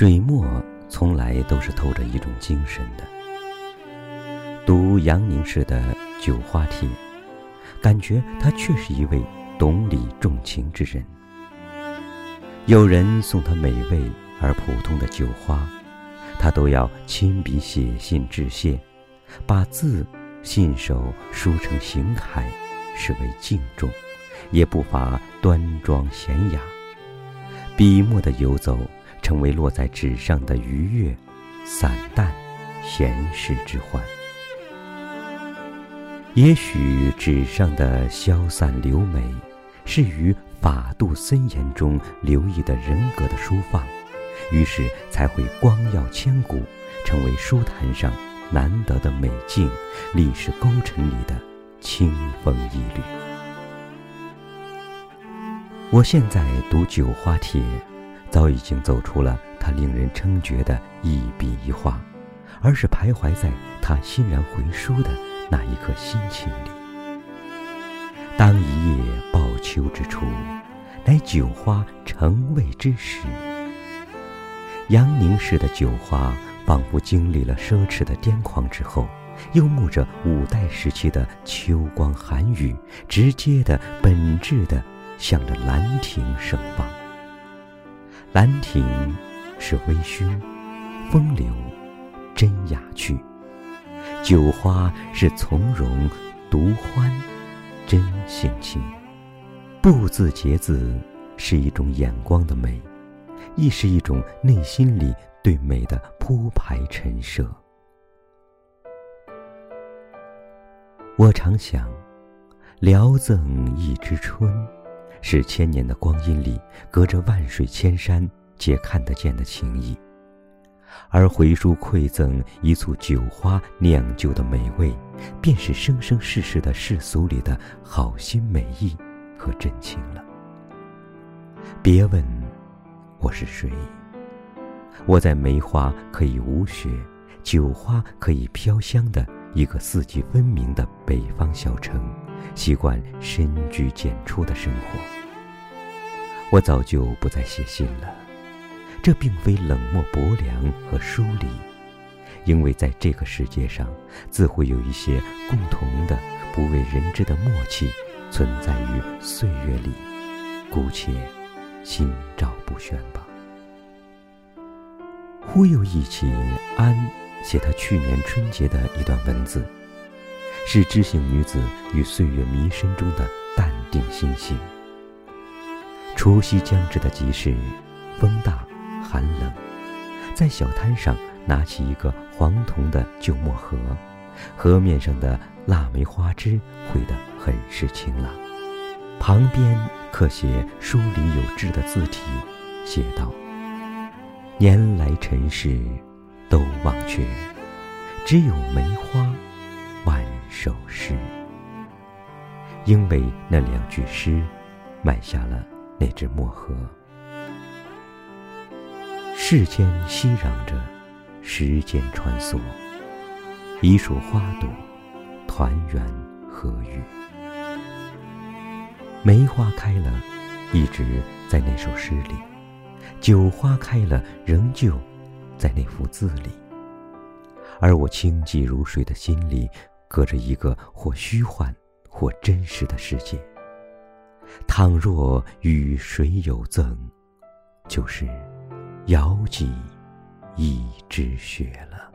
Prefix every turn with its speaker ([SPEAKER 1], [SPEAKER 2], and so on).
[SPEAKER 1] 水墨从来都是透着一种精神的。读杨凝式的《酒花帖》，感觉他却是一位懂礼重情之人。有人送他美味而普通的酒花，他都要亲笔写信致谢，把字、信手书成行楷，视为敬重，也不乏端庄娴雅。笔墨的游走，成为落在纸上的愉悦、散淡、闲适之欢。也许纸上的消散流美，是于法度森严中留意的人格的舒放，于是才会光耀千古，成为书坛上难得的美境，历史沟尘里的清风一缕。我现在读《九花帖》，早已经走出了他令人称绝的一笔一画，而是徘徊在他欣然回书的。那一刻心情里，当一夜报秋之初，乃酒花成味之时。杨凝式的酒花，仿佛经历了奢侈的癫狂之后，又沐着五代时期的秋光寒雨，直接的、本质的，向着兰亭盛放。兰亭是微醺、风流、真雅趣。酒花是从容、独欢、真性情，不字节字是一种眼光的美，亦是一种内心里对美的铺排陈设。我常想，聊赠一枝春，是千年的光阴里，隔着万水千山皆看得见的情谊。而回书馈赠一簇酒花酿就的美味，便是生生世世的世俗里的好心美意和真情了。别问我是谁，我在梅花可以无雪，酒花可以飘香的一个四季分明的北方小城，习惯深居简出的生活。我早就不再写信了。这并非冷漠薄凉和疏离，因为在这个世界上，自会有一些共同的、不为人知的默契，存在于岁月里。姑且心照不宣吧。忽又忆起安写他去年春节的一段文字，是知性女子与岁月迷深中的淡定心性。除夕将至的集市，风大。寒冷，在小摊上拿起一个黄铜的旧墨盒，盒面上的腊梅花枝绘得很是清朗，旁边刻写书里有致的字体，写道：“年来尘世都忘却，只有梅花万首诗。”因为那两句诗，买下了那只墨盒。世间熙攘着，时间穿梭，一束花朵，团圆和悦。梅花开了，一直在那首诗里；酒花开了，仍旧在那幅字里。而我清寂如水的心里，隔着一个或虚幻或真实的世界。倘若与谁有赠，就是。遥寄一枝雪了。